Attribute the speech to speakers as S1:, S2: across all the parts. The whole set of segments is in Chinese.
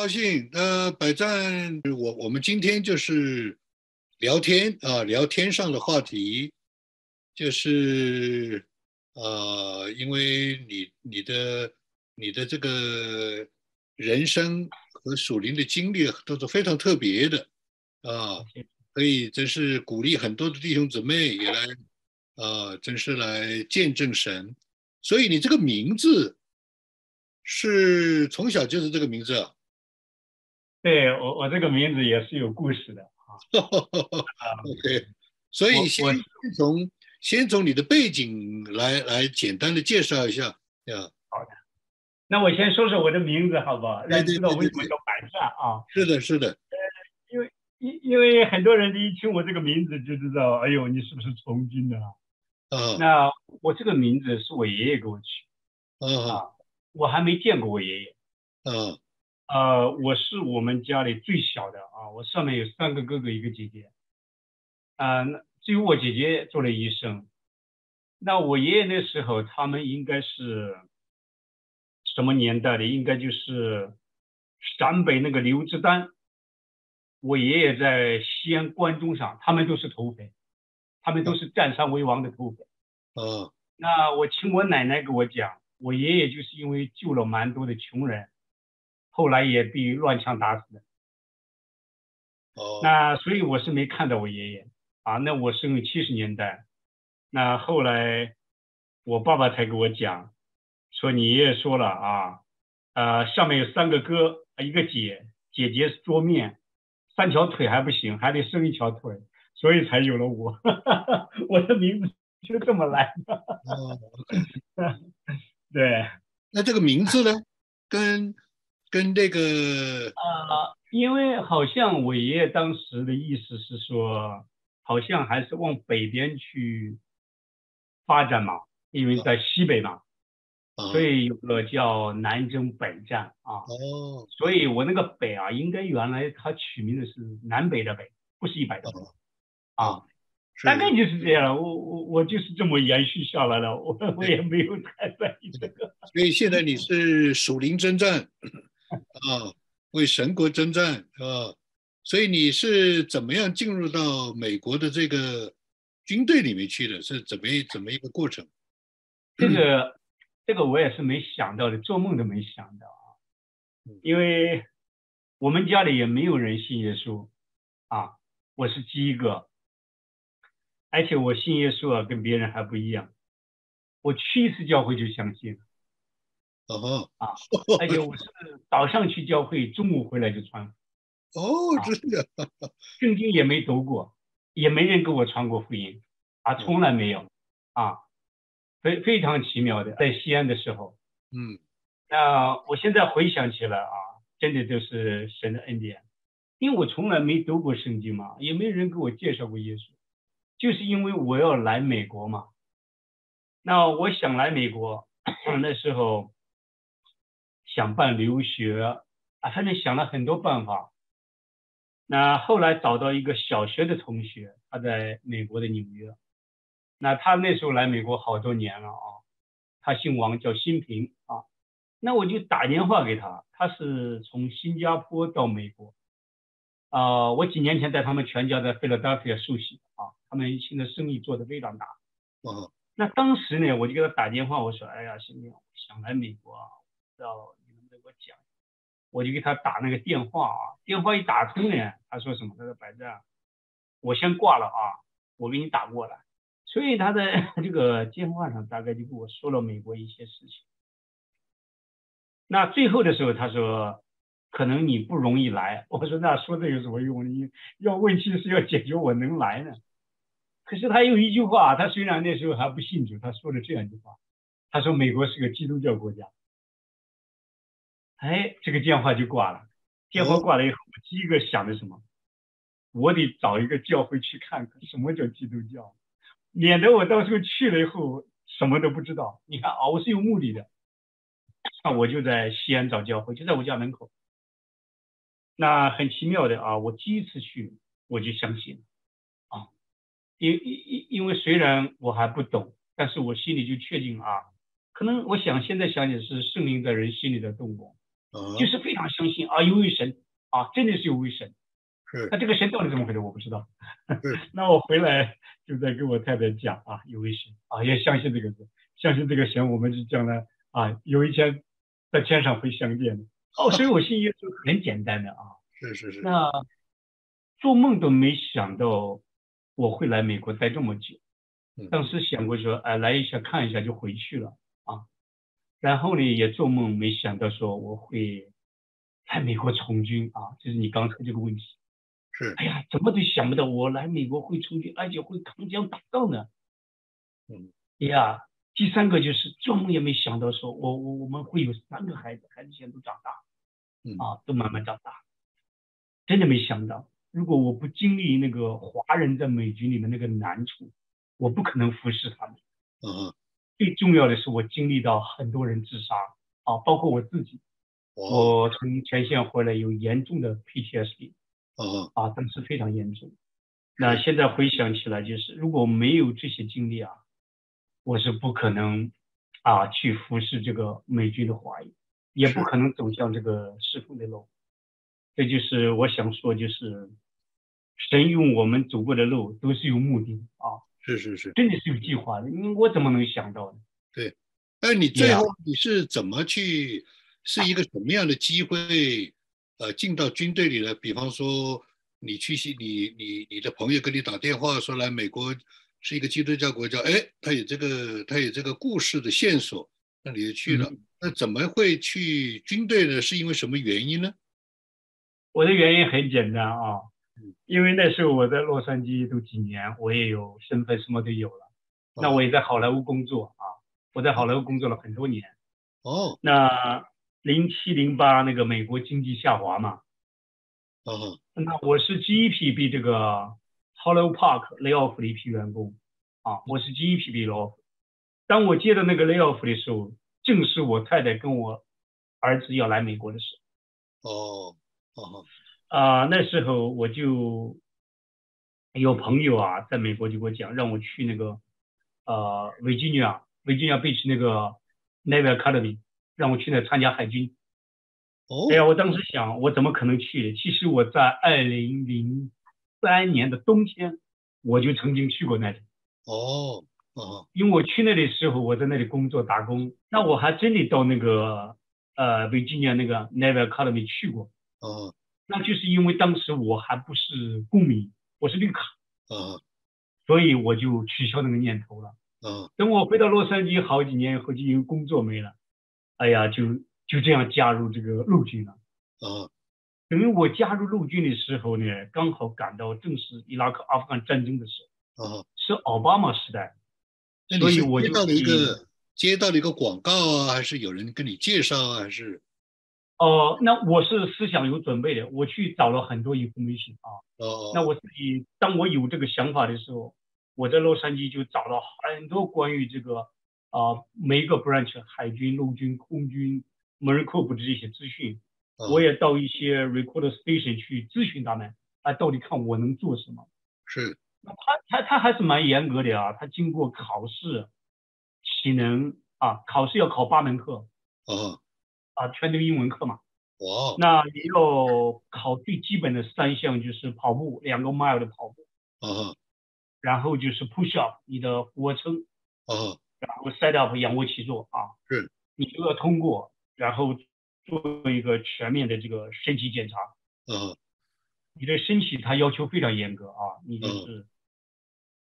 S1: 很高兴。呃，百战，我我们今天就是聊天啊，聊天上的话题，就是呃，因为你你的你的这个人生和属灵的经历都是非常特别的啊，所以真是鼓励很多的弟兄姊妹也来啊，真是来见证神。所以你这个名字是从小就是这个名字啊？
S2: 对我，我这个名字也是有故事的啊。
S1: OK，所以先从先从你的背景来来简单的介绍一下呀。
S2: 好的，那我先说说我的名字好不好？让你知道为什么叫百善啊？
S1: 是的，是的。
S2: 呃，因为因因为很多人一听我这个名字就知道，哎呦，你是不是从军的啊？
S1: 啊。
S2: 那我这个名字是我爷爷给我取。
S1: 啊。
S2: 我还没见过我爷爷。
S1: 啊。
S2: 呃，我是我们家里最小的啊，我上面有三个哥哥，一个姐姐。啊，那只有我姐姐做了医生，那我爷爷那时候他们应该是什么年代的？应该就是陕北那个刘志丹。我爷爷在西安关中上，他们都是土匪，他们都是占山为王的土匪。
S1: 嗯。
S2: 那我听我奶奶给我讲，我爷爷就是因为救了蛮多的穷人。后来也被乱枪打死的。
S1: 哦，
S2: 那所以我是没看到我爷爷啊。那我生于七十年代，那后来我爸爸才给我讲，说你爷爷说了啊，呃，上面有三个哥，一个姐，姐姐是桌面，三条腿还不行，还得生一条腿，所以才有了我。我的名字就这么来的。
S1: 哦，
S2: 对。
S1: 那这个名字呢，跟跟这个
S2: 呃，因为好像我爷爷当时的意思是说，好像还是往北边去发展嘛，因为在西北嘛，所以有个叫南征北战啊。
S1: 哦，
S2: 所以我那个北啊，应该原来他取名的是南北的北，不是一百的啊，大概就是这样。我我我就是这么延续下来了，我我也没有太在意这个。
S1: 所以现在你是属灵征战。啊，为神国征战啊！所以你是怎么样进入到美国的这个军队里面去的？是怎么怎么一个过程？
S2: 这个这个我也是没想到的，做梦都没想到啊！因为我们家里也没有人信耶稣啊，我是第一个，而且我信耶稣啊，跟别人还不一样，我去一次教会就相信了。
S1: 哦
S2: 啊，而且我是早上去教会，中午回来就穿。
S1: 哦，真的，
S2: 圣经也没读过，也没人给我传过福音，啊，从来没有，啊，非非常奇妙的，在西安的时候，
S1: 嗯，
S2: 那我现在回想起来啊，真的都是神的恩典，因为我从来没读过圣经嘛，也没人给我介绍过耶稣，就是因为我要来美国嘛，那我想来美国，那时候。想办留学啊，反正想了很多办法。那后来找到一个小学的同学，他在美国的纽约。那他那时候来美国好多年了啊，他姓王，叫新平啊。那我就打电话给他，他是从新加坡到美国啊。我几年前带他们全家在费拉达菲亚受洗啊，他们现在生意做得非常大。
S1: 哦。
S2: 那当时呢，我就给他打电话，我说：“哎呀，新平，想来美国啊，知道。”我就给他打那个电话啊，电话一打通呢，他说什么？他说白战，我先挂了啊，我给你打过来。所以他在 这个电话上大概就跟我说了美国一些事情。那最后的时候，他说可能你不容易来。我说那说这有什么用？你要问题是要解决，我能来呢？可是他有一句话，他虽然那时候还不信主，他说了这样一句话，他说美国是个基督教国家。哎，这个电话就挂了。电话挂了以后，我第一个想的什么？我得找一个教会去看看什么叫基督教，免得我到时候去了以后什么都不知道。你看啊，我是有目的的。那我就在西安找教会，就在我家门口。那很奇妙的啊，我第一次去我就相信了啊，因因因因为虽然我还不懂，但是我心里就确定啊，可能我想现在想起是圣灵在人心里的动过。
S1: 啊，
S2: 就是非常相信啊，有位神啊，真的是有位神。
S1: 是
S2: 那这个神到底怎么回事？我不知道
S1: 是。
S2: 那我回来就在跟我太太讲啊，有位神啊，也相信这个神，相信这个神，我们就将来啊有一天在天上会相见的。哦，所以我信耶稣很简单的啊。
S1: 是是是。
S2: 那做梦都没想到我会来美国待这么久，当时想过说，哎，来一下看一下就回去了啊。然后呢，也做梦没想到说我会来美国从军啊，就是你刚才这个问题。
S1: 是。
S2: 哎呀，怎么都想不到我来美国会从军，而且会扛枪打仗呢。
S1: 嗯。
S2: 呀，第三个就是做梦也没想到说我我我们会有三个孩子，孩子现在都长大，
S1: 嗯
S2: 啊，都慢慢长大，真的没想到。如果我不经历那个华人在美军里面那个难处，我不可能服侍他们。
S1: 嗯，
S2: 最重要的是我经历到很多人自杀啊，包括我自己。我从前线回来有严重的 PTSD。
S1: 嗯
S2: 啊，当时非常严重。那现在回想起来，就是如果没有这些经历啊，我是不可能啊去服侍这个美军的华裔，也不可能走向这个侍奉的路。这就是我想说，就是神用我们走过的路都是有目的啊，
S1: 是是是，
S2: 真的是有计划的。我怎么能想到呢？
S1: 对，那你最后你是怎么去？是一个什么样的机会？呃，进到军队里的？比方说，你去西，你你你的朋友跟你打电话说来美国是一个基督教国家，哎，他有这个他有这个故事的线索，那你就去了。那怎么会去军队呢？是因为什么原因呢？
S2: 我的原因很简单啊，因为那时候我在洛杉矶都几年，我也有身份，什么都有了。那我也在好莱坞工作啊，我在好莱坞工作了很多年。
S1: 哦，
S2: 那零七零八那个美国经济下滑嘛，
S1: 哦，
S2: 那我是第一批被这个 Hollow Park lay off 的一批员工啊，我是第一批被 lay off。当我接到那个 lay off 的时候，正是我太太跟我儿子要来美国的时
S1: 候。哦。哦，
S2: 啊，那时候我就有朋友啊，在美国就给我讲，让我去那个呃，维吉尼亚，维吉尼亚贝奇那个 Navy Academy，让我去那参加海军。
S1: 哦，
S2: 哎呀，我当时想，我怎么可能去？其实我在二零零三年的冬天，我就曾经去过那里。
S1: 哦，哦，
S2: 因为我去那里的时候，我在那里工作打工，那我还真的到那个呃，维吉尼亚那个 Navy Academy 去过。
S1: 哦，
S2: 那就是因为当时我还不是公民，我是绿卡，
S1: 啊，
S2: 所以我就取消那个念头了。
S1: 啊，
S2: 等我回到洛杉矶好几年以后，就因为工作没了，哎呀，就就这样加入这个陆军了。
S1: 啊，
S2: 等于我加入陆军的时候呢，刚好赶到正是伊拉克阿富汗战争的时
S1: 候，啊，
S2: 是奥巴马时代，
S1: 所
S2: 以我就
S1: 接到了一个接到了一个广告啊，还是有人跟你介绍啊，还是？
S2: 哦，那我是思想有准备的，我去找了很多 information 啊。
S1: 哦。
S2: 那我自己，当我有这个想法的时候，我在洛杉矶就找了很多关于这个啊每一个 branch 海军、陆军、空军、Corps 的这些资讯。我也到一些 record station 去咨询他们，啊，到底看我能做什么。
S1: 是。
S2: 那他他他还是蛮严格的啊，他经过考试，体能啊，考试要考八门课。
S1: 哦。
S2: 啊，全都英文课嘛。
S1: 哇！
S2: 那你要考最基本的三项，就是跑步两个 mile 的跑步。
S1: 嗯。
S2: 然后就是 push up，你的俯卧撑。
S1: 嗯。
S2: 然后 set up 仰卧起坐啊。
S1: 是。
S2: 你都要通过，然后做一个全面的这个身体检查。
S1: 嗯。
S2: 你的身体它要求非常严格啊，你就是。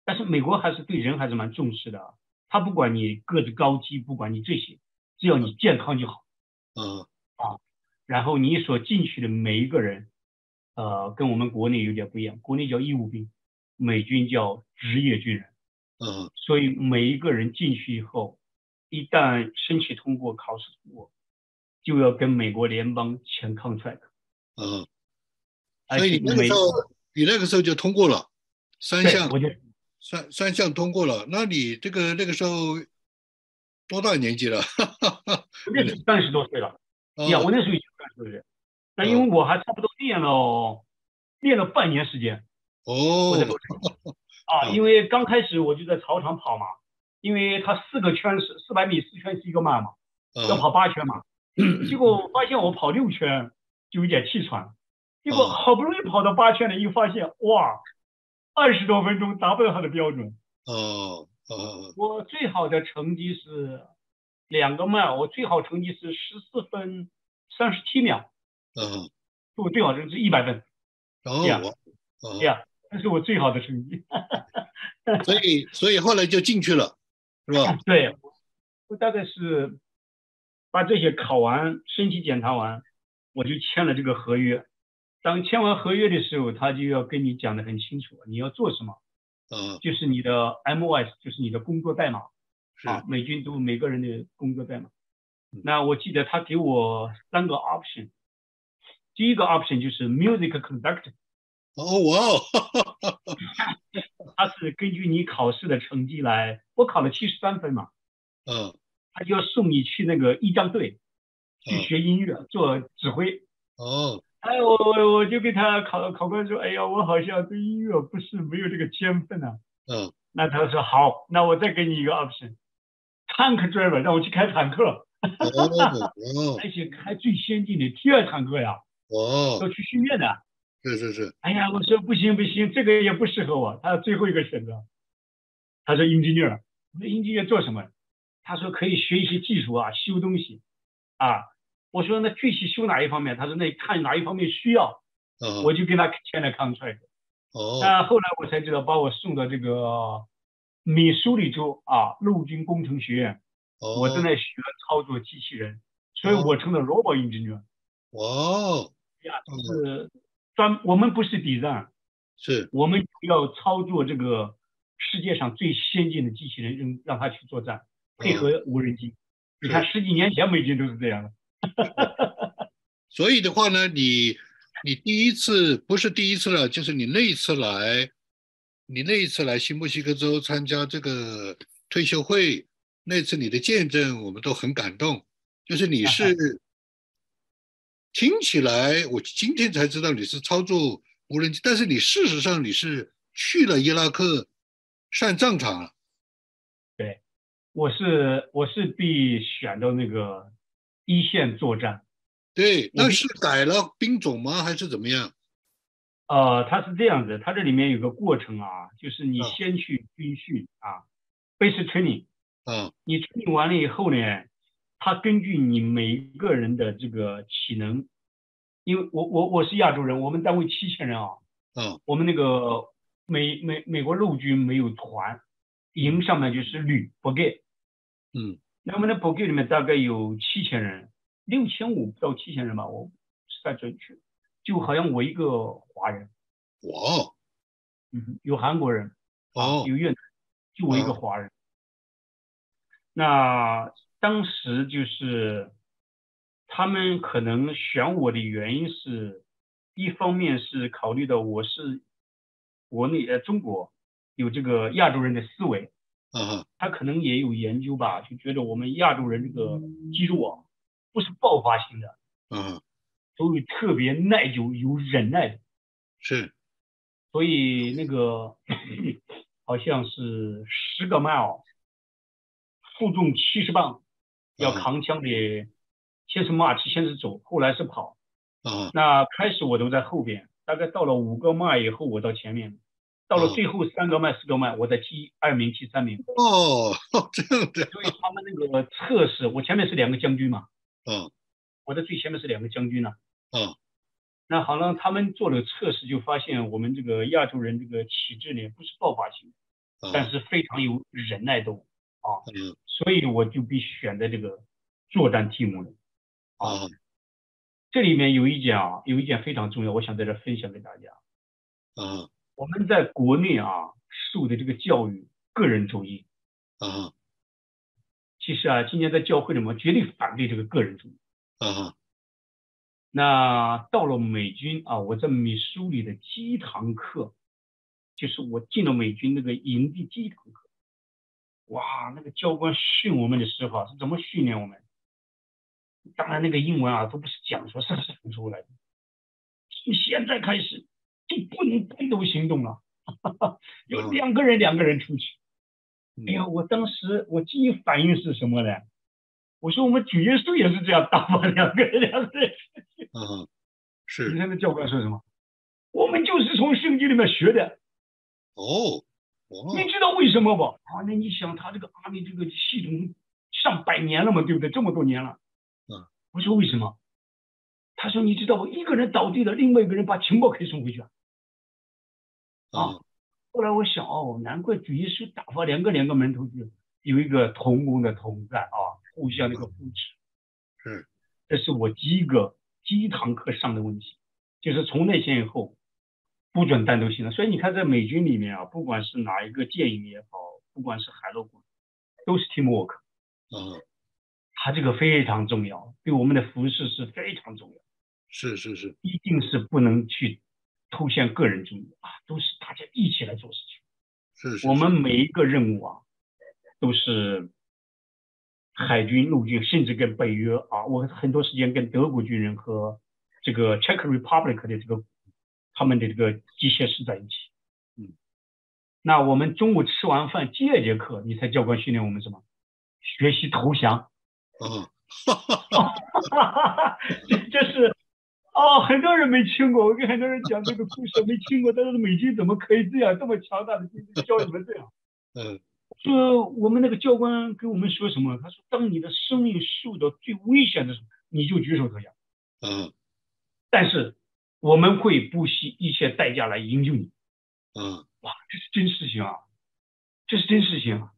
S2: 但是美国还是对人还是蛮重视的，啊他不管你个子高低，不管你这些，只要你健康就好。
S1: 嗯
S2: 啊，然后你所进去的每一个人，呃，跟我们国内有点不一样，国内叫义务兵，美军叫职业军人。
S1: 嗯，
S2: 所以每一个人进去以后，一旦申请通过考试通过，就要跟美国联邦签 contract。
S1: 嗯，所以你那个时候，你那个时候就通过了三项，三三项通过了。那你这个那个时候。多大年纪了？
S2: 那是 三十多岁了。呀，我那时候已经三十多岁，那因为我还差不多练了练了半年时间。
S1: 哦。
S2: 啊，因为刚开始我就在操场跑嘛，因为他四个圈是四百米四圈是一个慢嘛，要跑八圈嘛。结果发现我跑六圈就有点气喘，结果好不容易跑到八圈了，又发现哇，二十多分钟达不到他的标准。
S1: 哦哦，
S2: 我最好的成绩是两个迈，我最好成绩是十四分三十七秒。
S1: 嗯，
S2: 我最好成绩一百分。
S1: 哦，
S2: 对呀，那是我最好的成绩。
S1: 所以，所以后来就进去了，是吧？
S2: 对，我大概是把这些考完，身体检查完，我就签了这个合约。当签完合约的时候，他就要跟你讲的很清楚，你要做什么。
S1: 嗯，
S2: 就是你的 MOS，就是你的工作代码。
S1: 啊，
S2: 美军都每个人的工作代码。那我记得他给我三个 option，第一个 option 就是 music conductor。
S1: 哦，哇哦！
S2: 他是根据你考试的成绩来，我考了七十三分嘛，
S1: 嗯，
S2: 他就要送你去那个仪仗队去学音乐，做指挥。
S1: 哦，
S2: 哎，我我我就跟他考考官说，哎呀，我好像对音乐不是没有这个天分啊。
S1: 嗯，
S2: 那他说好，那我再给你一个 option，tank driver，让我去开坦克。
S1: 哦，
S2: 而且开最先进的 T 二坦克呀。
S1: 哦，
S2: 要去训练的。
S1: 是是是，
S2: 哎呀，我说不行不行，这个也不适合我。他最后一个选择，他说 engineer，我说 engineer 做什么？他说可以学一些技术啊，修东西啊。我说那具体修哪一方面？他说那看哪一方面需要。我就跟他签了 contract。
S1: 哦。
S2: 那后来我才知道，把我送到这个密苏里州啊陆军工程学院。
S1: 哦。
S2: 我正在学操作机器人，所以我成了 robot engineer。
S1: 哇。
S2: 呀，是。专我们不是 design，
S1: 是
S2: 我们要操作这个世界上最先进的机器人，让让它去作战，配合无人机。你看十几年前美军都是这样的。
S1: 所以的话呢，你你第一次不是第一次了，就是你那一次来，你那一次来新墨西哥州参加这个退休会，那次你的见证我们都很感动，就是你是。听起来，我今天才知道你是操作无人机，但是你事实上你是去了伊拉克上战场了。
S2: 对，我是我是被选到那个一线作战。
S1: 对，那是改了兵种吗？还是怎么样？
S2: 呃，它是这样子，它这里面有个过程啊，就是你先去军训啊，basic training。
S1: 啊。
S2: 你 training 完了以后呢？他根据你每一个人的这个体能，因为我我我是亚洲人，我们单位七千人啊，
S1: 嗯，
S2: 我们那个美美美国陆军没有团，营上面就是旅 brigade，
S1: 嗯，
S2: 那我们的 brigade 里面大概有七千人，六千五到七千人吧，我不太准确，就好像我一个华人，
S1: 哇，
S2: 嗯，有韩国人，
S1: 哦，
S2: 有越南，就我一个华人，那。当时就是他们可能选我的原因是，一方面是考虑到我是国内呃中国有这个亚洲人的思维，
S1: 啊，
S2: 他可能也有研究吧，就觉得我们亚洲人这个肌肉啊不是爆发性的，
S1: 嗯，
S2: 都有特别耐久有忍耐的，
S1: 是，
S2: 所以那个好像是十个 mile 负重七十磅。要扛枪的，先是 march，先是走，后来是跑。
S1: 啊，
S2: 那开始我都在后边，大概到了五个 mile 以后，我到前面，到了最后三个麦、四个麦，我在第二名、第三名。
S1: 哦，这样的。
S2: 所以他们那个测试，我前面是两个将军嘛。
S1: 嗯。
S2: 我的最前面是两个将军呢。
S1: 嗯。
S2: 那好了，他们做了测试，就发现我们这个亚洲人这个体质呢，不是爆发性，但是非常有忍耐度。啊，
S1: 嗯，
S2: 所以我就被选在这个作战题目了。
S1: 啊，
S2: 这里面有一点啊，有一点非常重要，我想在这分享给大家。
S1: 啊，
S2: 我们在国内啊受的这个教育，个人主义。
S1: 啊，
S2: 其实啊，今年在教会里面绝对反对这个个人主义。
S1: 啊，
S2: 那到了美军啊，我在美苏里的第一堂课，就是我进了美军那个营地第一堂课。哇，那个教官训我们的时候啊，是怎么训练我们？当然，那个英文啊都不是讲说，是讲出来的。从现在开始就不能单独行动了，有两个人两个人出去。哎呀，我当时我第一反应是什么呢？我说我们主耶稣也是这样打发两个人两个人。
S1: 嗯，是。
S2: 你看那教官说什么？我们就是从圣经里面学的。
S1: 哦，
S2: 你知道为什么不？啊，那你想他这个阿米这个系统上百年了嘛，对不对？这么多年了。
S1: 嗯。
S2: 我说为什么？他说你知道我？一个人倒地了，另外一个人把情报可以送回去。啊。后来我想哦，难怪主耶稣打发两个两个门徒就，有一个同工的同在啊，互相那个扶持。
S1: 嗯。
S2: 这是我第一个第一堂课上的问题，就是从那天以后。不准单独行动，所以你看，在美军里面啊，不管是哪一个舰营也好，不管是海陆空，都是 teamwork。
S1: 嗯，
S2: 它这个非常重要，对我们的服饰是非常重要。
S1: 是是是，
S2: 一定是不能去凸显个人主义啊，都是大家一起来做事
S1: 情。是是，
S2: 我们每一个任务啊，都是海军、陆军，甚至跟北约啊，我很多时间跟德国军人和这个 Czech Republic 的这个。他们的这个机械师在一起，
S1: 嗯，
S2: 那我们中午吃完饭第二节课，你才教官训练我们什么？学习投降。
S1: 嗯，哈哈哈，
S2: 这这是哦，很多人没听过，我跟很多人讲这个故事没听过，但是美军怎么可以这样这么强大的军队教你们这样？
S1: 嗯，
S2: 说我们那个教官跟我们说什么？他说，当你的生命受到最危险的时候，你就举手投降。
S1: 嗯，
S2: 但是。我们会不惜一切代价来营救你。
S1: 嗯，
S2: 哇，这是真事情啊，这是真事情啊。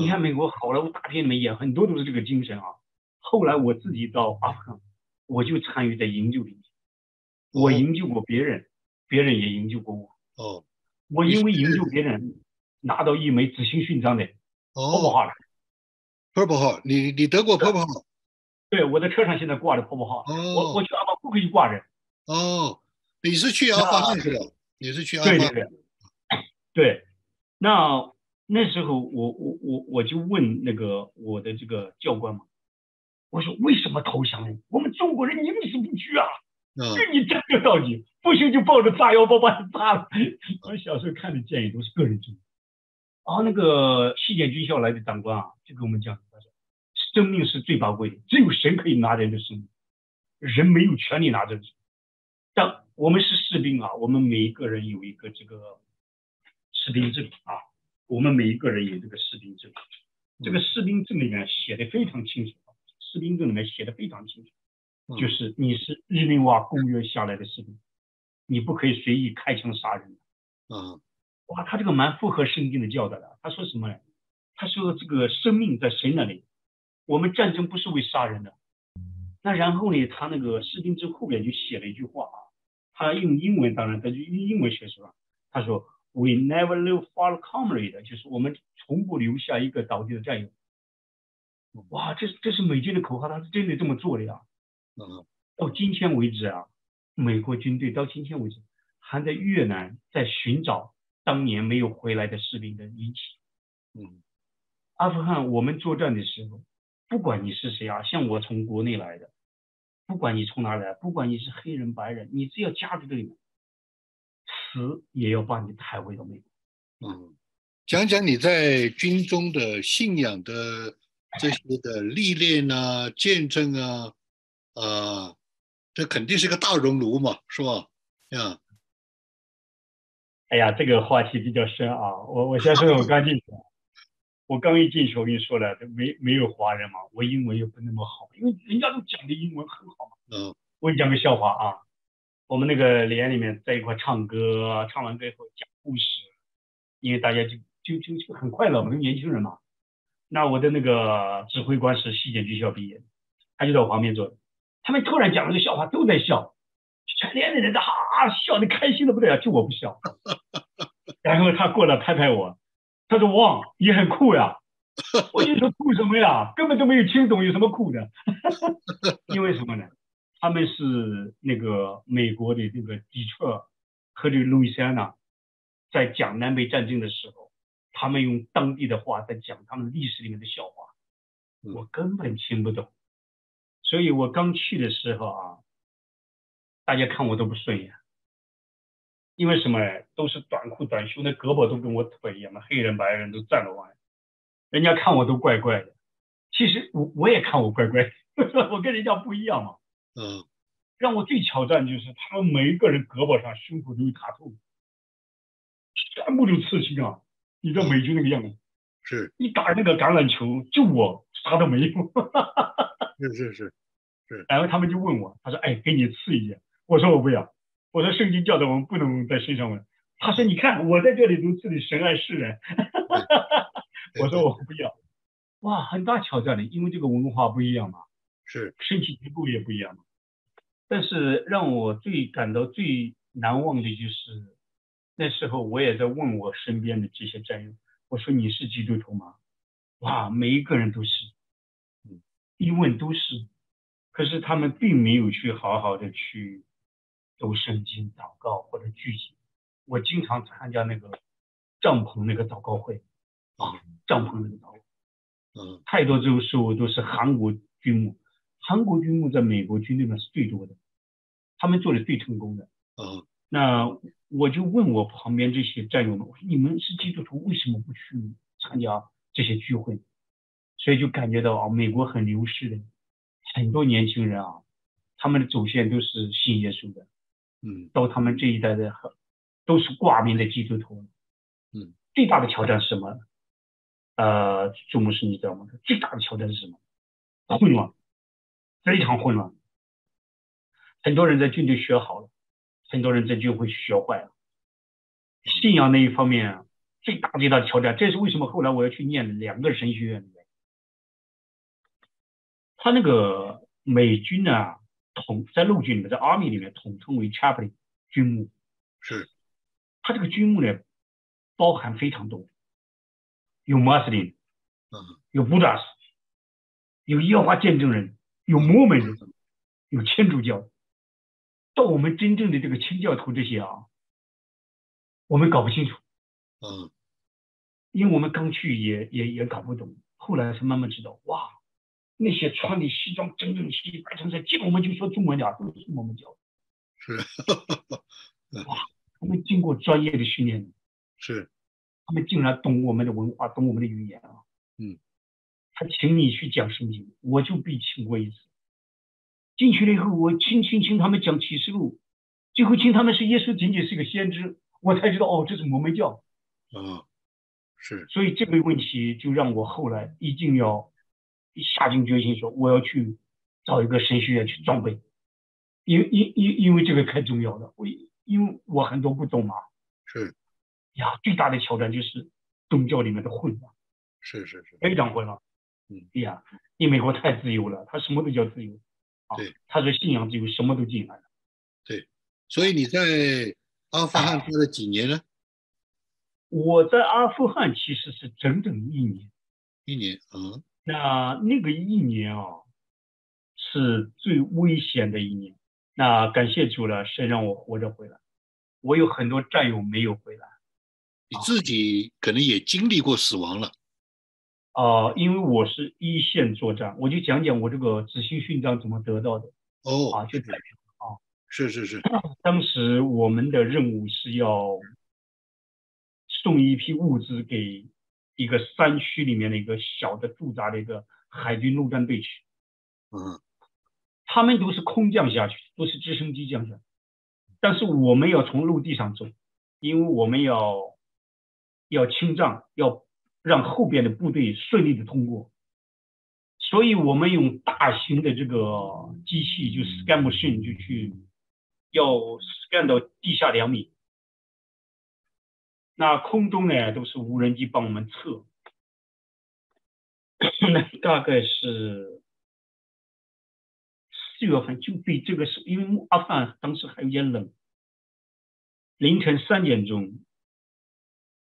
S2: 你看美国好莱坞大片里面演很多都是这个精神啊。后来我自己到阿富汗，我就参与在营救里面。我营救过别人，别人也营救过我。
S1: 哦，
S2: 我因为营救别人拿到一枚紫星勋章的。
S1: 哦，Purple Heart，你你得过 Purple Heart？
S2: 对，我的车上现在挂着 Purple Heart。
S1: 哦，
S2: 我我去阿巴库克就挂着。
S1: 哦。你是去阿富汗去了？你是去阿富汗？
S2: 对对对，对。那那时候我我我我就问那个我的这个教官嘛，我说为什么投降呢？我们中国人宁死不屈啊！是你战斗到底，不行就抱着炸药包把你炸了。我小时候看的电影都是个人主义。然后那个西点军校来的长官啊，就跟我们讲，他说生命是最宝贵的，只有神可以拿人的生命，人没有权利拿这个。当我们是士兵啊，我们每一个人有一个这个士兵证啊，我们每一个人有这个士兵证，这个士兵证里面写的非常清楚，士兵证里面写的非常清楚，就是你是日内瓦公约下来的士兵，你不可以随意开枪杀人。
S1: 嗯，
S2: 哇，他这个蛮符合圣经的教导的。他说什么呢？他说这个生命在神那里，我们战争不是为杀人的。那然后呢，他那个士兵之后边就写了一句话啊。他用英文，当然他就用英文写出来。他说：“We never leave fallen comrade，就是我们从不留下一个倒地的战友。”哇，这这是美军的口号，他是真的这么做的呀。
S1: 嗯。
S2: 到今天为止啊，美国军队到今天为止还在越南在寻找当年没有回来的士兵的遗体。
S1: 嗯。
S2: 阿富汗我们作战的时候，不管你是谁啊，像我从国内来的。不管你从哪来，不管你是黑人白人，你只要加入这里面，死也要把你抬回到美
S1: 国。嗯，讲讲你在军中的信仰的这些的历练啊、见证啊，啊，这肯定是个大熔炉嘛，是吧？呀，
S2: 哎呀，这个话题比较深啊，我我先说，我刚进去。我刚一进去，我跟你说了，没没有华人嘛，我英文又不那么好，因为人家都讲的英文很好嘛。
S1: 嗯。
S2: 我给你讲个笑话啊，我们那个连里面在一块唱歌，唱完歌以后讲故事，因为大家就就就就很快乐嘛，都年轻人嘛。那我的那个指挥官是西点军校毕业的，他就在我旁边坐，他们突然讲了个笑话，都在笑，全连的人都哈笑的开心的不得了，就我不笑。然后他过来拍拍我。他说：“哇，也很酷呀！”我就说：“酷什么呀？根本都没有听懂，有什么酷的？因为什么呢？他们是那个美国的那个底特和这个路易斯安那，在讲南北战争的时候，他们用当地的话在讲他们历史里面的笑话，我根本听不懂。所以我刚去的时候啊，大家看我都不顺眼。”因为什么？都是短裤短袖，那胳膊都跟我腿一样嘛。黑人白人都站了歪，人家看我都怪怪的。其实我我也看我怪怪，我跟人家不一样嘛。
S1: 嗯，
S2: 让我最挑战就是他们每一个人胳膊上、胸口都有卡痛，全部都刺青啊！你知道美军那个样子，
S1: 是
S2: 一打那个橄榄球，就我啥都没有。
S1: 是是是是。
S2: 然后他们就问我，他说：“哎，给你刺一下。”我说：“我不要。”我说：“圣经教导我们不能在身上纹。”他说：“你看我在这里都刺的神爱世人。”我说：“我不要。”哇，很大挑战的，因为这个文化不一样嘛，
S1: 是
S2: 身体结构也不一样嘛。但是让我最感到最难忘的就是，那时候我也在问我身边的这些战友，我说你是基督徒吗？哇，每一个人都是，嗯，一问都是，可是他们并没有去好好的去读圣经、祷告或者聚集。我经常参加那个帐篷那个祷告会，啊，帐篷那个祷告。
S1: 嗯，
S2: 太多这种事物都是韩国军牧，韩国军牧在美国军队里面是最多的，他们做的最成功的。
S1: 嗯，
S2: 那我就问我旁边这些战友们，我说你们是基督徒，为什么不去参加这些聚会？所以就感觉到啊，美国很流失的，很多年轻人啊，他们的祖先都是信耶稣的，
S1: 嗯，
S2: 到他们这一代的都是挂名的基督徒。
S1: 嗯，
S2: 最大的挑战是什么？呃，祖牧师，你知道吗？最大的挑战是什么？混乱，非常混乱。很多人在军队学好了，很多人在军会学坏了。信仰那一方面，最大最大的挑战，这是为什么后来我要去念两个神学院。他那个美军呢，统在陆军里面，在 Army 里面统称为 Chaplain 军牧。
S1: 是。
S2: 他这个军牧呢，包含非常多。有穆斯林，
S1: 嗯，
S2: 有布达斯，有耶和华见证人，有摩门人，有天主教。到我们真正的这个清教徒这些啊，我们搞不清楚，
S1: 嗯，
S2: 因为我们刚去也也也搞不懂，后来才慢慢知道，哇，那些穿的西装整整齐齐白衬衫见我们就说中文的都是我们教，
S1: 是，
S2: 哇，他们经过专业的训练，
S1: 是。
S2: 他们竟然懂我们的文化，懂我们的语言啊！
S1: 嗯，
S2: 他请你去讲圣经，我就被请过一次。进去了以后，我轻轻听他们讲启示录，最后听他们是耶稣仅仅是个先知，我才知道哦，这是摩门教。
S1: 啊，是。
S2: 所以这个问题就让我后来一定要下定决心说，我要去找一个神学院去装备，因因因因为这个太重要了。我因为我很多不懂嘛。
S1: 是。
S2: 呀，最大的挑战就是宗教里面的混乱，
S1: 是是是，
S2: 非常混乱。
S1: 嗯，
S2: 对呀，你美国太自由了，他什么都叫自由。
S1: 对，
S2: 他说信仰自由，什么都进来了。
S1: 对，所以你在阿富汗待了几年呢？
S2: 我在阿富汗其实是整整一年。
S1: 一年啊？
S2: 那那个一年啊，是最危险的一年。那感谢主了，神让我活着回来。我有很多战友没有回来。
S1: 你自己可能也经历过死亡了，
S2: 啊，因为我是一线作战，我就讲讲我这个紫星勋章怎么得到的。
S1: 哦，
S2: 啊，就啊，
S1: 是是是。
S2: 当时我们的任务是要送一批物资给一个山区里面的一个小的驻扎的一个海军陆战队去。
S1: 嗯，
S2: 他们都是空降下去，都是直升机降下，但是我们要从陆地上走，因为我们要。要清障，要让后边的部队顺利的通过，所以我们用大型的这个机器，就 scan machine 就去要 scan 到地下两米，那空中呢都是无人机帮我们测，那大概是四月份就被这个是因为阿富汗当时还有点冷，凌晨三点钟。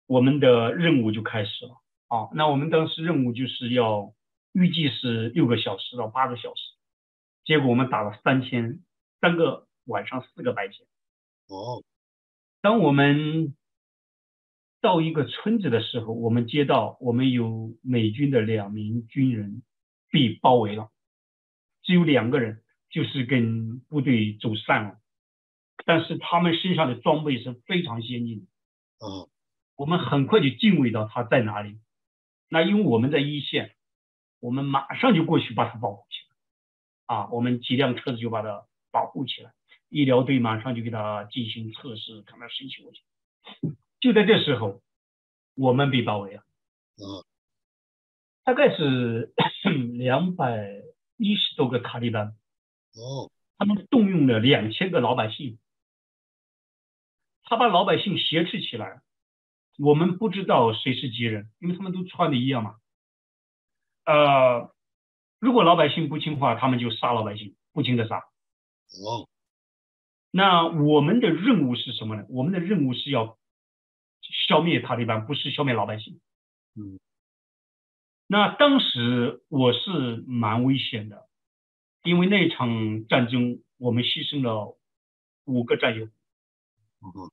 S2: 我们的任务就开始了啊！那我们当时任务就是要预计是六个小时到八个小时，结果我们打了三天，三个晚上，四个白天。
S1: 哦，
S2: 当我们到一个村子的时候，我们接到我们有美军的两名军人被包围了，只有两个人，就是跟部队走散了，但是他们身上的装备是非常先进的。
S1: 哦。
S2: 我们很快就定位到他在哪里。那因为我们在一线，我们马上就过去把他保护起来，啊，我们几辆车子就把他保护起来，医疗队马上就给他进行测试，看他生气过去。就在这时候，我们被包围了，
S1: 嗯，
S2: 大概是 两百一十多个塔利班，
S1: 哦，
S2: 他们动用了两千个老百姓，他把老百姓挟持起来，我们不知道谁是敌人，因为他们都穿的一样嘛。呃，如果老百姓不听话，他们就杀老百姓，不停的杀。
S1: 哦，
S2: 那我们的任务是什么呢？我们的任务是要消灭塔利班，不是消灭老百姓。
S1: 嗯，
S2: 那当时我是蛮危险的，因为那场战争我们牺牲了五个战友。
S1: 嗯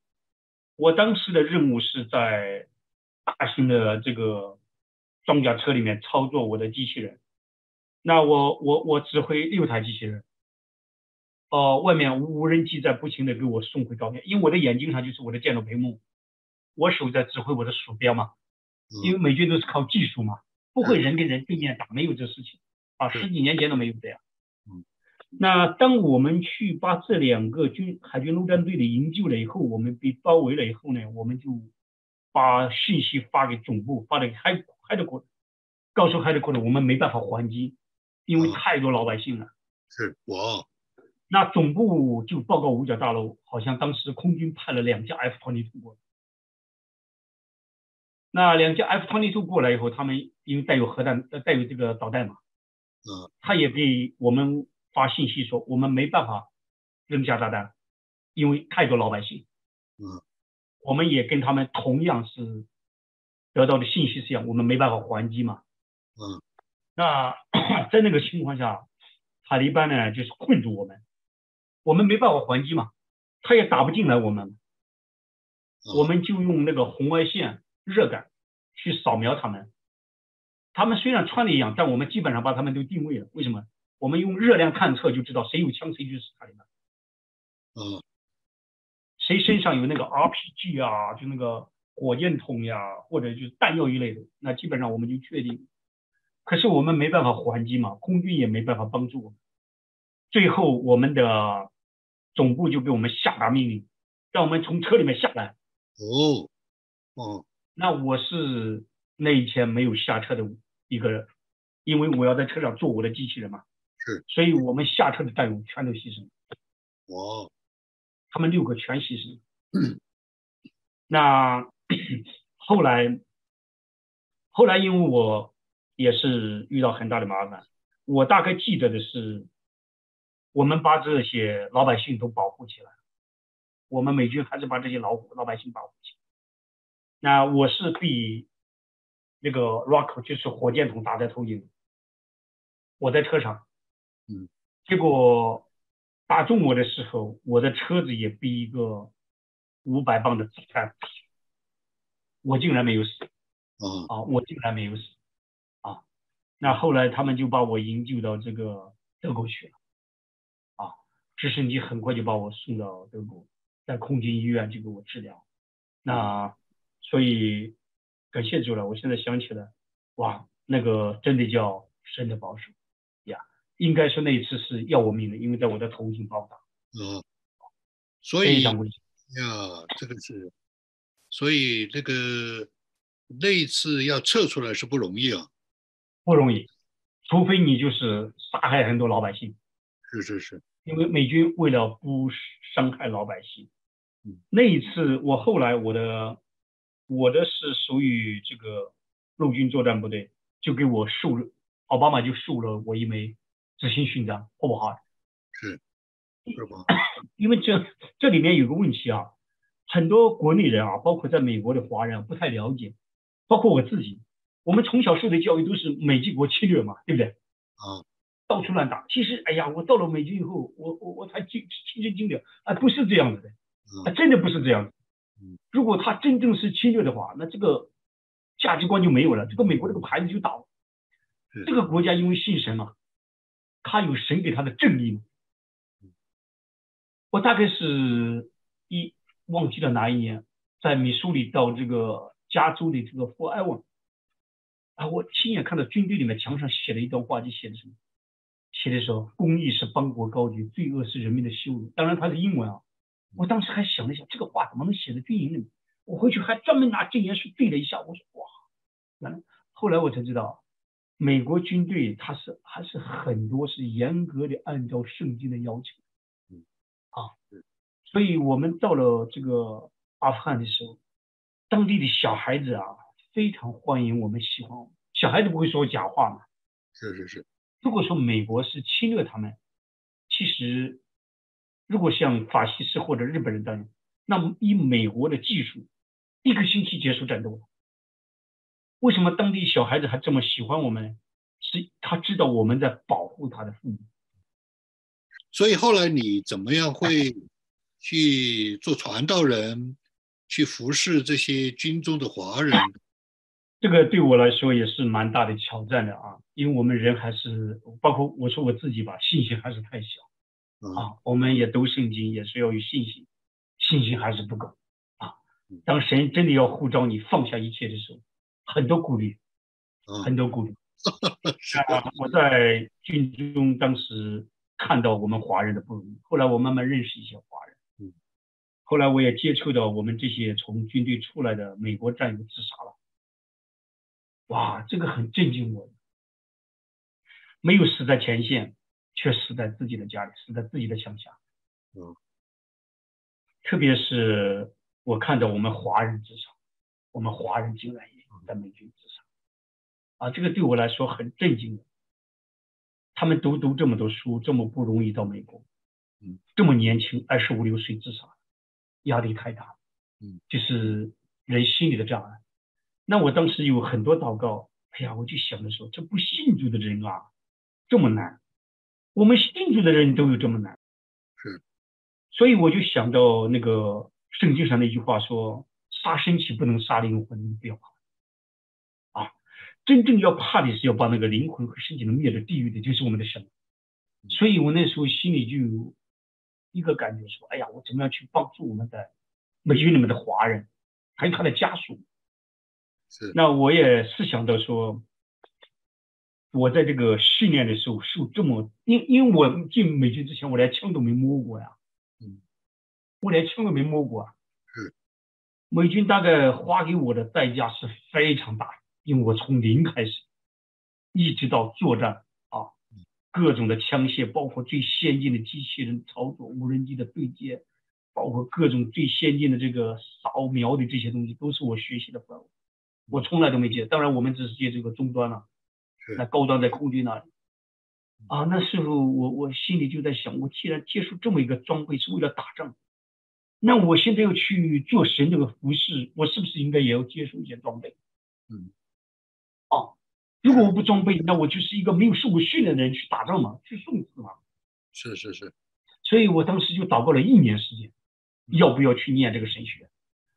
S2: 我当时的任务是在大型的这个装甲车里面操作我的机器人。那我我我指挥六台机器人，呃，外面无人机在不停的给我送回照片，因为我的眼睛上就是我的电脑屏幕，我手在指挥我的鼠标嘛。因为美军都是靠技术嘛，不会人跟人对面打，没有这事情啊，十几年前都没有这样。
S1: 嗯，
S2: 那当我们去把这两个军海军陆战队的营救了以后，我们被包围了以后呢，我们就把信息发给总部，发给海海德国，告诉海德国的我们没办法还击，因为
S1: 嗯
S2: 太多老百姓了。
S1: 是我，
S2: 那总部就报告五角大楼，好像当时空军派了两架 F 2 2过来。那两架 F 2 2过来以后，他们因为带有核弹，呃带有这个导弹嘛，
S1: 嗯
S2: 他也给我们发信息说，我们没办法扔下炸弹，因为太多老百姓。
S1: 嗯，
S2: 我们也跟他们同样是得到的信息是一样，我们没办法还击嘛。
S1: 嗯，
S2: 那 在那个情况下，塔利班呢就是困住我们，我们没办法还击嘛，他也打不进来我们，
S1: 嗯
S2: 我们就用那个红外线热感去扫描他们。他们虽然穿的一样，但我们基本上把他们都定位了。为什么？我们用热量探测就知道谁有枪谁就是塔利班，
S1: 嗯
S2: 谁身上有那个 RPG 啊，就那个火箭筒呀，或者就是弹药一类的，那基本上我们就确定。可是我们没办法还击嘛，空军也没办法帮助我们。最后，我们的总部就给我们下达命令，让我们从车里面下来。
S1: 哦，哦，
S2: 那我是那一天没有下车的一个人，因为我要在车上做我的机器人嘛。
S1: 是。
S2: 所以我们下车的战友全都牺牲，
S1: 我，
S2: 他们六个全牺牲。那 后来，后来因为我也是遇到很大的麻烦，我大概记得的是，我们把这些老百姓都保护起来，我们美军还是把这些老老百姓保护起来。那我是被那个 rock 就是火箭筒打在头顶，我在车上，
S1: 嗯，
S2: 结果打中我的时候，我的车子也被一个五百磅的子弹，我竟然没有死
S1: 啊，
S2: 啊！我竟然没有死啊！那后来他们就把我营救到这个德国去了啊，直升机很快就把我送到德国，在空军医院就给我治疗。那所以感谢主了，我现在想起来，哇，那个真的叫神的保守呀！应该说那一次是要我命的，因为在我的头顶爆炸，
S1: 嗯，所以呀。这个是，所以这个那一次要撤出来是不容易啊，
S2: 不容易，除非你就是杀害很多老百姓，
S1: 是是是，
S2: 因为美军为了不伤害老百姓
S1: 嗯，
S2: 那一次我后来我的我的是属于这个陆军作战部队，就给我授了奥巴马就授了我一枚执行勋章，好不好？
S1: 是是吧？
S2: 因为这这里面有个问题啊，很多国内人啊，包括在美国的华人啊不太了解，包括我自己，我们从小受的教育都是美帝国侵略嘛，对不对？
S1: 啊，
S2: 到处乱打。其实，哎呀，我到了美军以后，我我我才亲亲身经历，啊，不是这样子的，啊，
S1: 嗯
S2: 真的不是这样子
S1: 嗯。
S2: 如果他真正是侵略的话，那这个价值观就没有了，这个美国这个牌子就倒了。这个国家因为信神嘛，他有神给他的正义嘛。我大概是一忘记了哪一年，在密苏里到这个加州的这个 f o r e v e r 啊，我亲眼看到军队里面墙上写了一段话，就写的什么？写的说，公义是邦国高举，罪恶是人民的羞辱。当然它是英文啊。我当时还想了想，这个话怎么能写在军营里面？我回去还专门拿禁言书对了一下。我说哇，原来后来我才知道，美国军队它是还是很多是严格的按照圣经的要求。
S1: 嗯，
S2: 啊，所以我们到了这个阿富汗的时候，当地的小孩子啊非常欢迎我们，喜欢我们。小孩子不会说假话嘛？
S1: 是是是。
S2: 如果说美国是侵略他们，其实。如果像法西斯或者日本人当年，那么以美国的技术，一个星期结束战斗。为什么当地小孩子还这么喜欢我们？是他知道我们在保护他的父母。
S1: 所以后来你怎么样会去做传道人，去服侍这些军中的华人？
S2: 这个对我来说也是蛮大的挑战的啊，因为我们人还是包括我说我自己吧，信心还是太小。啊，我们也读圣经，也是要有信心，信心还是不够啊。当神真的要呼召你放下一切的时候，很多顾虑，很多顾虑。啊，我在军中当时看到我们华人的不容易，后来我慢慢认识一些华人，嗯，后来我也接触到我们这些从军队出来的美国战友自杀了，哇，这个很震惊我，没有死在前线。却死在自己的家里，死在自己的乡下。
S1: 嗯，
S2: 特别是我看到我们华人自杀，我们华人竟然也在美军自杀，啊，这个对我来说很震惊。他们都读这么多书，这么不容易到美国，
S1: 嗯，
S2: 这么年轻，二十五六岁自杀，压力太大，
S1: 嗯，
S2: 就是人心里的障碍。那我当时有很多祷告，哎呀，我就想着说，这不信主的人啊，这么难。我们信主的人都有这么难，
S1: 是，
S2: 所以我就想到那个圣经上那句话说：“杀身体不能杀灵魂，你不要怕。”啊，真正要怕的是要把那个灵魂和身体能灭了地狱的，就是我们的神。所以我那时候心里就有一个感觉说：“哎呀，我怎么样去帮助我们的美军里面的华人，还有他的家属？”
S1: 是，
S2: 那我也是想到说。我在这个训练的时候受这么，因因为我进美军之前我连枪都没摸过呀，
S1: 嗯，
S2: 我连枪都没摸过啊，
S1: 是，
S2: 美军大概花给我的代价是非常大的，因为我从零开始，一直到作战啊，各种的枪械，包括最先进的机器人操作、无人机的对接，包括各种最先进的这个扫描的这些东西，都是我学习的范围，我从来都没接，当然我们只是接这个终端了。那高端在空军那里啊，那时候我我心里就在想，我既然接触这么一个装备是为了打仗，那我现在要去做神这个服饰，我是不是应该也要接受一些装备？
S1: 嗯，
S2: 啊，如果我不装备，那我就是一个没有受过训练的人去打仗嘛，去送死嘛。
S1: 是是是，
S2: 所以我当时就祷告了一年时间，要不要去念这个神学？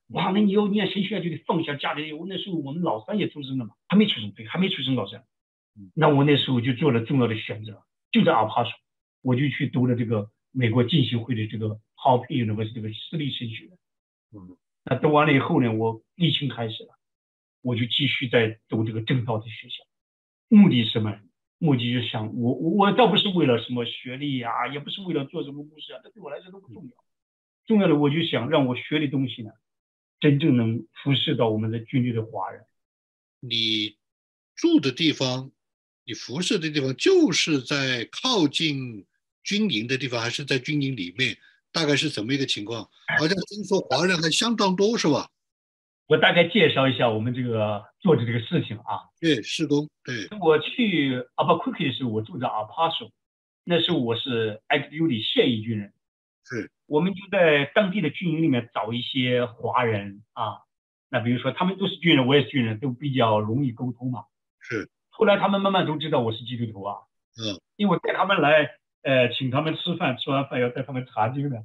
S2: 哇，那你要念神学就得放下家里。我那时候我们老三也出生了嘛，还没出生，对，还没出生老三。那我那时候就做了重要的选择，就在阿帕索，我就去读了这个美国进修会的这个 Hopkins University 这个私立神学。
S1: 嗯，
S2: 那读完了以后呢，我疫情开始了，我就继续在读这个正道的学校。目的什么？目的就想我我我倒不是为了什么学历啊，也不是为了做什么故事啊，这对我来说都不重要。重要的我就想让我学的东西呢，真正能辐射到我们的军队的华人。
S1: 你住的地方？你辐射的地方就是在靠近军营的地方，还是在军营里面？大概是怎么一个情况？好像听说华人还相当多，是吧？
S2: 我大概介绍一下我们这个做的这个事情啊。
S1: 对，施工。对，
S2: 我去阿巴库克的时候，我住在阿帕索，那时候我是 XU 的现役军人。
S1: 是。
S2: 我们就在当地的军营里面找一些华人啊，那比如说他们都是军人，我也是军人，都比较容易沟通嘛。
S1: 是。
S2: 后来他们慢慢都知道我是基督徒啊，
S1: 嗯，
S2: 因为我带他们来，呃，请他们吃饭，吃完饭要带他们查经的，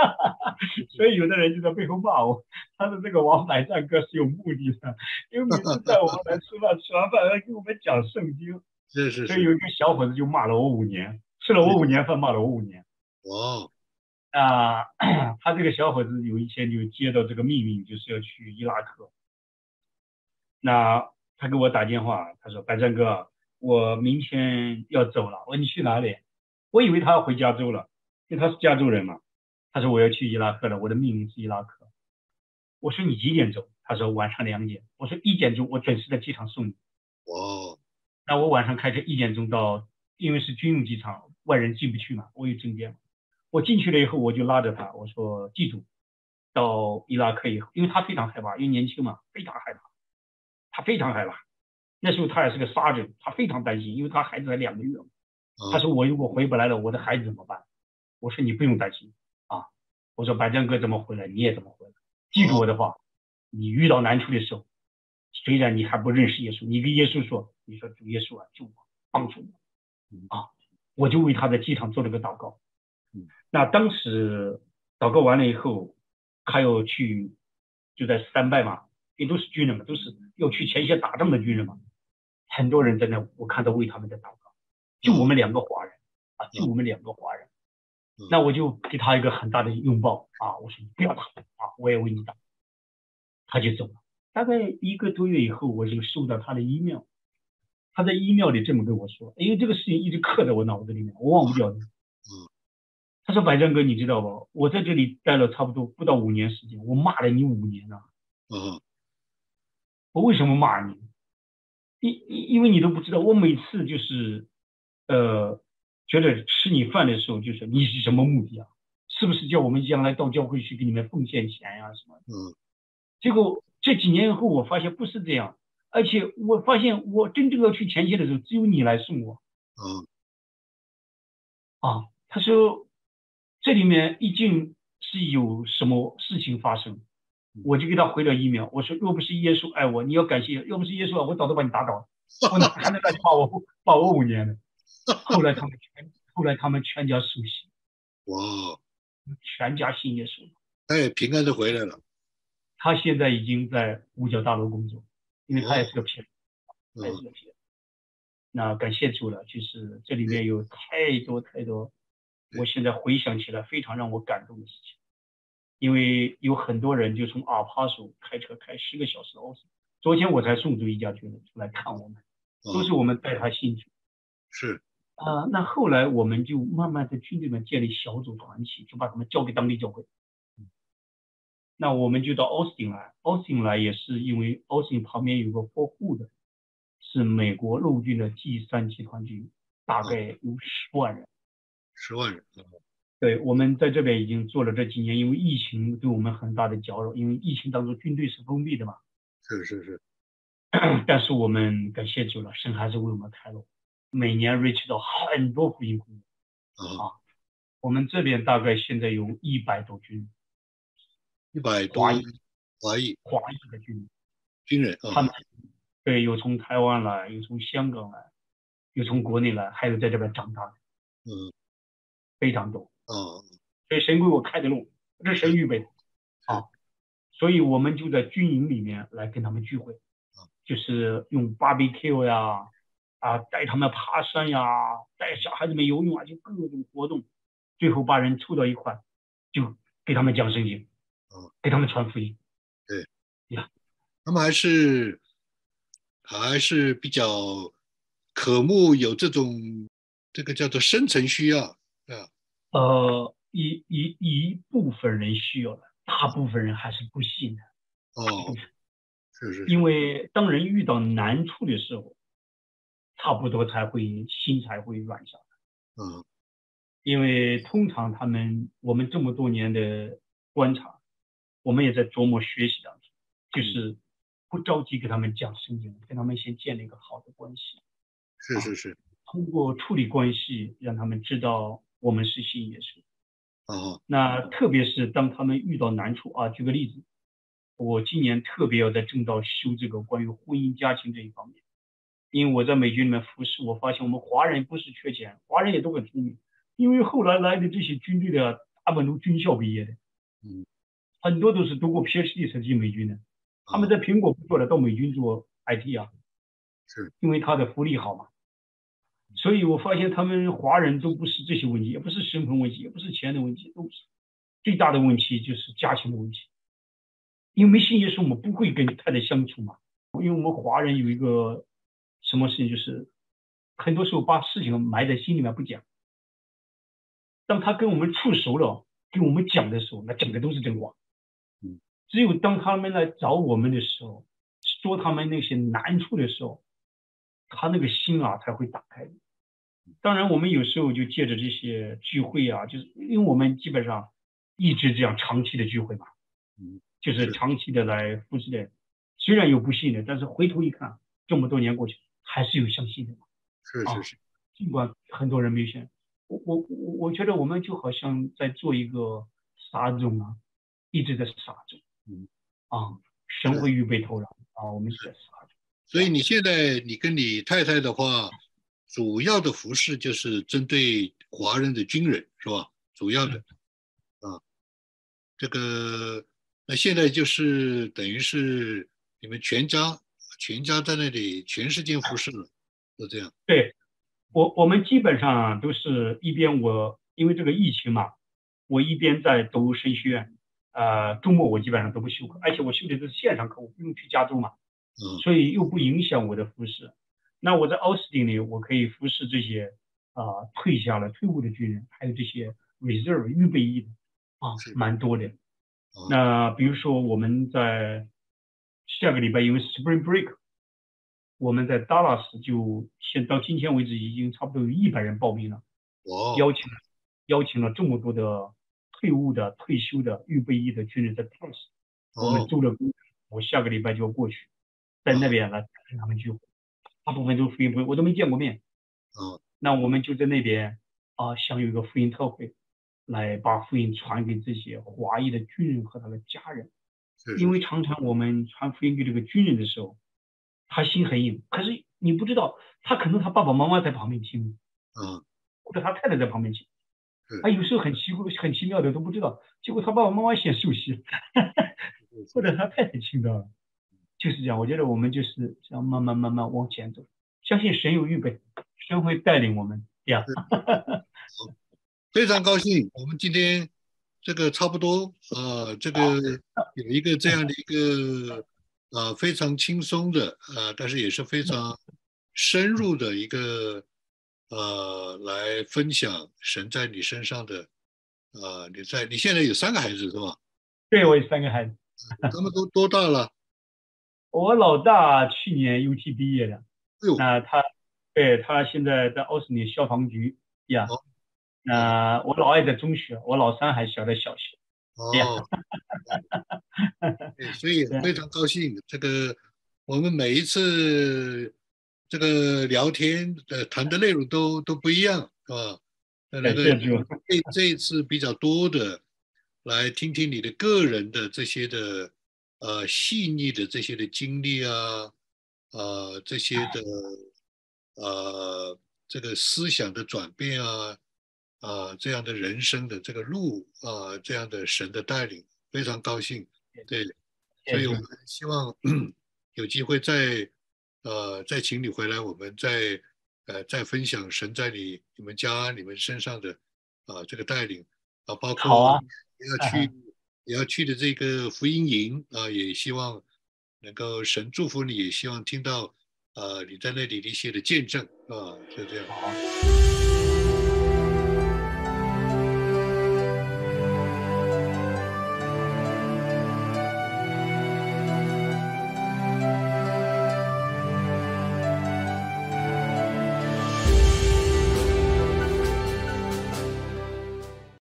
S2: 所以有的人就在背后骂我，他的这个王百战哥是有目的的，因为每次带我们来吃饭，吃完饭要给我们讲圣经，
S1: 是是，
S2: 所以有一个小伙子就骂了我五年，吃了我五年饭，骂了我五年。
S1: 哇，
S2: 啊，他这个小伙子有一天就接到这个命令，就是要去伊拉克，那。他给我打电话，他说：“白山哥，我明天要走了。”我说：“你去哪里？”我以为他要回加州了，因为他是加州人嘛。他说：“我要去伊拉克了，我的命运是伊拉克。”我说：“你几点走？”他说：“晚上两点。”我说：“一点钟，我准时在机场送你。”
S1: 哦，
S2: 那我晚上开车一点钟到，因为是军用机场，外人进不去嘛，我有证件嘛。我进去了以后，我就拉着他，我说：“记住，到伊拉克以后，因为他非常害怕，因为年轻嘛，非常害怕。”他非常害怕，那时候他也是个杀人，他非常担心，因为他孩子才两个月嘛。他说我如果回不来了，我的孩子怎么办？我说你不用担心啊，我说白江哥怎么回来，你也怎么回来。记住我的话，你遇到难处的时候，虽然你还不认识耶稣，你跟耶稣说，你说主耶稣啊，救我，帮助我啊，我就为他在机场做了个祷告。那当时祷告完了以后，他要去就在三拜嘛。也都是军人嘛，都是要去前线打仗的军人嘛。很多人在那，我看到为他们在祷告。就我们两个华人啊，就我们两个华人。那我就给他一个很大的拥抱啊，我说你不要打啊，我也为你打。他就走了。大概一个多月以后，我就收到他的 email。他在 email 里这么跟我说，因为这个事情一直刻在我脑子里面，我忘不掉的。
S1: 嗯。
S2: 他说：“百战哥，你知道不？我在这里待了差不多不到五年时间，我骂了你五年了。”
S1: 嗯。
S2: 我为什么骂你？因因因为你都不知道，我每次就是，呃，觉得吃你饭的时候，就是你是什么目的啊？是不是叫我们将来到教会去给你们奉献钱呀什么？
S1: 嗯。
S2: 结果这几年以后，我发现不是这样，而且我发现我真正要去前线的时候，只有你来送我。
S1: 嗯。
S2: 啊，他说这里面一定是有什么事情发生。我就给他回了一秒，我说若不是耶稣爱我，你要感谢；要不是耶稣啊，我早都把你打倒了。我哪还能让你骂我骂我五年呢？后来他们全，后来他们全家受洗。
S1: 哇！
S2: 全家信耶稣。
S1: 他也平安的回来了。
S2: 他现在已经在五角大楼工作，因为他也是个骗子，也是个骗子。那感谢主了，就是这里面有太多太多，我现在回想起来非常让我感动的事情。因为有很多人就从阿帕索开车开十个小时奥斯，昨天我才送出一家军人出来看我们，都是我们带他进去。
S1: 是
S2: 啊，那后来我们就慢慢在军队里面建立小组团体，就把他们交给当地教会。那我们就到奥斯汀来，奥斯汀来也是因为奥斯汀旁边有个霍护的，是美国陆军的 G 三集团军，大概有十万人。
S1: 十万人。
S2: 对我们在这边已经做了这几年，因为疫情对我们很大的搅扰，因为疫情当中军队是封闭的嘛。
S1: 是是是。
S2: 但是我们感谢主了，神还是为我们开路，每年 reach 到很多福音工人。啊。我们这边大概现在有一百多军。
S1: 一百多。华裔。华裔。
S2: 华裔的军人。
S1: 军人。
S2: 他们对，有从台湾来，有从香港来，有从国内来，还有在这边长大的。
S1: 嗯。
S2: 非常多。
S1: 哦，
S2: 所以神给我开的路，这是神预备。的啊，所以我们就在军营里面来跟他们聚会，就是用 barbecue 呀，啊，带他们爬山呀，带小孩子们游泳啊，就各种活动，最后把人凑到一块，就给他们讲圣经，
S1: 嗯，
S2: 给他们传福音，
S1: 对，
S2: 呀，
S1: 他们还是还是比较渴慕有这种这个叫做生存需要，啊。
S2: 呃，一一一部分人需要的，大部分人还是不信的。
S1: 哦，是是。
S2: 因为当人遇到难处的时候，差不多才会心才会软下来。
S1: 嗯。
S2: 因为通常他们，我们这么多年的观察，我们也在琢磨学习当中，就是不着急给他们讲圣经，跟他们先建立一个好的关系。
S1: 是是是。
S2: 通过处理关系，让他们知道。我们是信耶稣，
S1: 哦，
S2: 那特别是当他们遇到难处啊，举个例子，我今年特别要在正道修这个关于婚姻家庭这一方面，因为我在美军里面服侍，我发现我们华人不是缺钱，华人也都很聪明，因为后来来的这些军队的大部分都军校毕业的，
S1: 嗯，
S2: 很多都是读过 PhD 才进美军的，他们在苹果不做了，到美军做 IT 啊，
S1: 是
S2: 因为他的福利好嘛。所以我发现他们华人都不是这些问题，也不是身份问题，也不是钱的问题，都是最大的问题就是家庭的问题。因为没信耶稣，我们不会跟太太相处嘛，因为我们华人有一个什么事情，就是很多时候把事情埋在心里面不讲。当他跟我们处熟了，跟我们讲的时候，那讲的都是真话。
S1: 嗯，
S2: 只有当他们来找我们的时候，说他们那些难处的时候，他那个心啊才会打开。当然，我们有时候就借着这些聚会啊，就是因为我们基本上一直这样长期的聚会嘛，
S1: 嗯，
S2: 就是长期的来服侍的。虽然有不信的，但是回头一看，这么多年过去，还是有相信的嘛。
S1: 是是是，
S2: 尽管很多人没信，我我我我觉得我们就好像在做一个撒种啊，一直在撒种。
S1: 嗯，
S2: 啊，神会预备土壤啊，我们是在撒种。
S1: 所以你现在你跟你太太的话。主要的服饰就是针对华人的军人，是吧？主要的，啊，这个那现在就是等于是你们全家全家在那里全世界服侍了，就这样。
S2: 对，我我们基本上都是一边我因为这个疫情嘛，我一边在读神学院，呃，周末我基本上都不休课，而且我修的都是线上课，我不用去加州嘛，
S1: 嗯，
S2: 所以又不影响我的服饰。那我在奥斯汀里，我可以服侍这些啊退下了、退伍的军人，还有这些 reserve 预备役的啊，蛮多的。那比如说我们在下个礼拜，因为 Spring Break，我们在 Dallas 就现到今天为止已经差不多有一百人报名了。邀请邀请了这么多的退伍的、退休的预备役的军人在 Dallas，我们租了工，我下个礼拜就要过去，在那边来跟他们聚会。大部分都福音不，我都没见过面。
S1: 哦，
S2: 那我们就在那边啊，想有一个福音特会，来把福音传给这些华裔的军人和他的家人。因为常常我们传福音给这个军人的时候，他心很硬，可是你不知道，他可能他爸爸妈妈在旁边听，
S1: 嗯，
S2: 或者他太太在旁边听，他有时候很奇怪、很奇妙的都不知道，结果他爸爸妈妈先熟悉，或者他太太听到了。就是这样，我觉得我们就是这样慢慢慢慢往前走，相信神有预备，神会带领我们。呀，
S1: 非常高兴，我们今天这个差不多，呃，这个有一个这样的一个呃非常轻松的呃，但是也是非常深入的一个呃来分享神在你身上的呃你在你现在有三个孩子是吧？
S2: 对，我有三个孩子，
S1: 他们都多大了？
S2: 我老大去年 UT 毕业的，那他，对他现在在奥斯尼消防局呀。那我老二在中学，我老三还小在小学。
S1: 哦，对，所以非常高兴。这个我们每一次这个聊天的谈的内容都都不一样，是吧？那个这这一次比较多的，来听听你的个人的这些的。呃，细腻的这些的经历啊，呃，这些的呃，这个思想的转变啊，啊，这样的人生的这个路啊，这样的神的带领，非常高兴。对，所以我们希望 有机会再呃再请你回来，我们再呃再分享神在你你们家你们身上的啊这个带领啊，包括要去。你要去的这个福音营啊，也希望能够神祝福你，也希望听到呃你在那里的一些的见证啊，就这样。